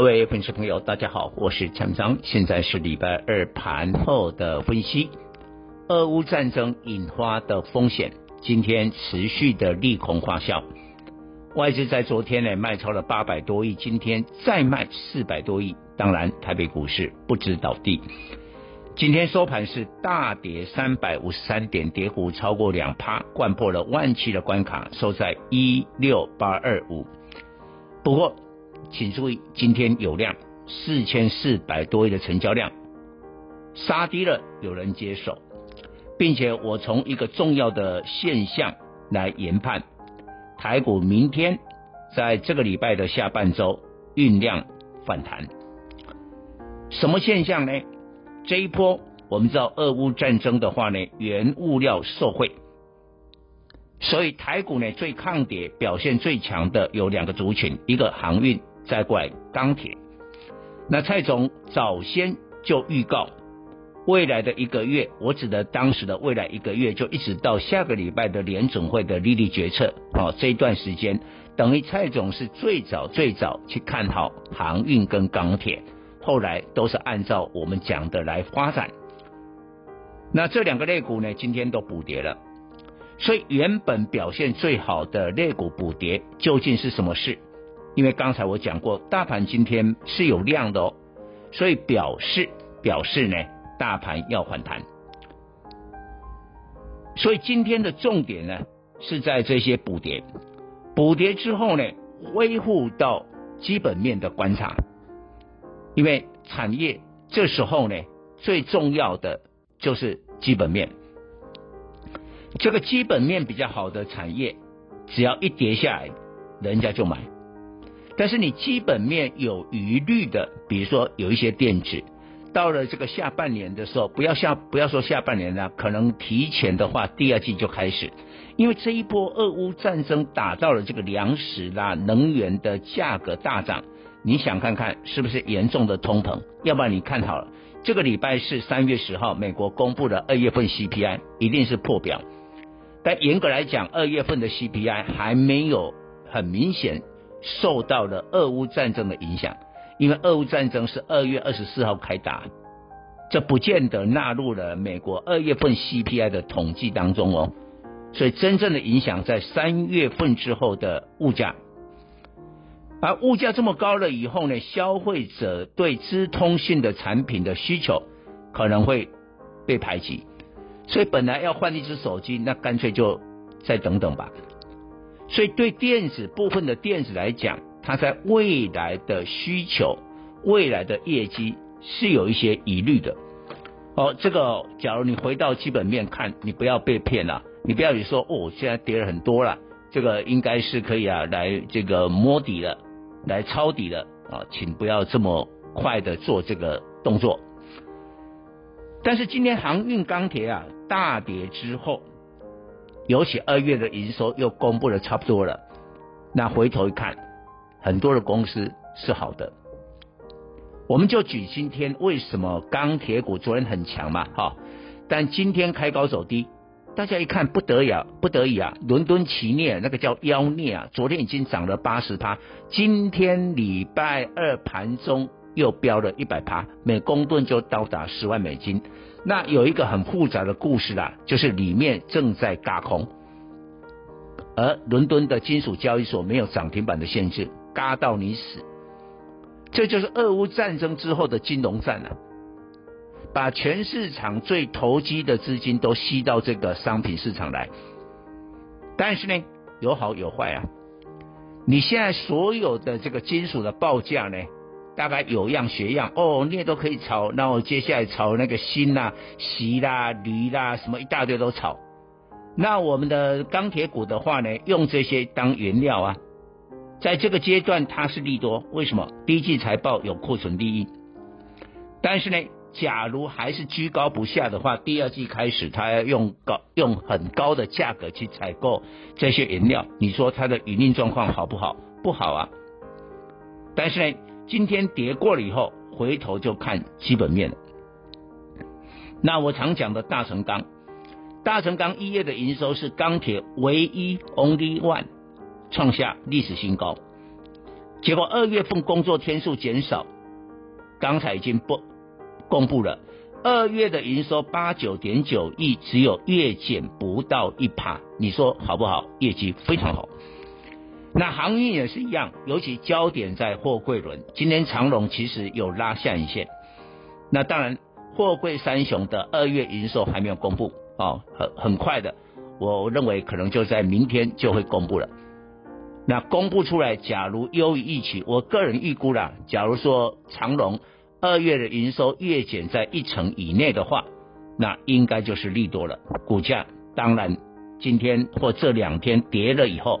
各位粉丝朋友，大家好，我是陈章，现在是礼拜二盘后的分析。俄乌战争引发的风险，今天持续的利空发酵，外资在昨天呢卖超了八百多亿，今天再卖四百多亿，当然台北股市不知倒地。今天收盘是大跌三百五十三点，跌幅超过两趴，掼破了万七的关卡，收在一六八二五。不过，请注意，今天有量四千四百多亿的成交量，杀低了有人接手，并且我从一个重要的现象来研判，台股明天在这个礼拜的下半周酝酿反弹，什么现象呢？这一波，我们知道俄乌战争的话呢，原物料受惠，所以台股呢最抗跌、表现最强的有两个族群，一个航运，再怪钢铁。那蔡总早先就预告，未来的一个月，我指的当时的未来一个月，就一直到下个礼拜的联准会的利率决策啊，这一段时间，等于蔡总是最早最早去看好航运跟钢铁。后来都是按照我们讲的来发展，那这两个类股呢，今天都补跌了，所以原本表现最好的类股补跌，究竟是什么事？因为刚才我讲过，大盘今天是有量的哦，所以表示表示呢，大盘要反弹，所以今天的重点呢是在这些补跌，补跌之后呢，恢复到基本面的观察。因为产业这时候呢，最重要的就是基本面。这个基本面比较好的产业，只要一跌下来，人家就买。但是你基本面有疑虑的，比如说有一些电子，到了这个下半年的时候，不要下不要说下半年了，可能提前的话，第二季就开始。因为这一波俄乌战争打到了这个粮食啦、能源的价格大涨。你想看看是不是严重的通膨？要不然你看好了，这个礼拜是三月十号，美国公布的二月份 CPI 一定是破表。但严格来讲，二月份的 CPI 还没有很明显受到了俄乌战争的影响，因为俄乌战争是二月二十四号开打，这不见得纳入了美国二月份 CPI 的统计当中哦。所以真正的影响在三月份之后的物价。而物价这么高了以后呢，消费者对资通讯的产品的需求可能会被排挤，所以本来要换一支手机，那干脆就再等等吧。所以对电子部分的电子来讲，它在未来的需求、未来的业绩是有一些疑虑的。哦，这个假如你回到基本面看，你不要被骗了，你不要说哦，现在跌了很多了，这个应该是可以啊，来这个摸底了。来抄底了啊，请不要这么快的做这个动作。但是今天航运钢铁啊大跌之后，尤其二月的营收又公布的差不多了，那回头一看，很多的公司是好的。我们就举今天为什么钢铁股昨天很强嘛，哈，但今天开高走低。大家一看不得已，不得已啊！伦敦奇镍那个叫妖孽啊，昨天已经涨了八十趴，今天礼拜二盘中又飙了一百趴，每公吨就到达十万美金。那有一个很复杂的故事啦，就是里面正在轧空，而伦敦的金属交易所没有涨停板的限制，轧到你死。这就是俄乌战争之后的金融战啊。把全市场最投机的资金都吸到这个商品市场来，但是呢，有好有坏啊。你现在所有的这个金属的报价呢，大概有样学样哦，你也都可以炒，那我接下来炒那个锌啦、锡啦、铝啦，什么一大堆都炒。那我们的钢铁股的话呢，用这些当原料啊，在这个阶段它是利多，为什么？第一季财报有库存利益，但是呢，假如还是居高不下的话，第二季开始它要用高用很高的价格去采购这些原料，你说它的营运状况好不好？不好啊。但是呢，今天跌过了以后，回头就看基本面了。那我常讲的大成钢，大成钢一月的营收是钢铁唯一 only one 创下历史新高，结果二月份工作天数减少，刚才已经不公布了，二月的营收八九点九亿，只有月减不到一趴，你说好不好？业绩非常好。那航运也是一样，尤其焦点在货柜轮，今天长龙其实有拉下影线，那当然。货柜三雄的二月营收还没有公布哦，很很快的，我认为可能就在明天就会公布了。那公布出来，假如优于预期，我个人预估啦，假如说长龙二月的营收月减在一成以内的话，那应该就是利多了。股价当然今天或这两天跌了以后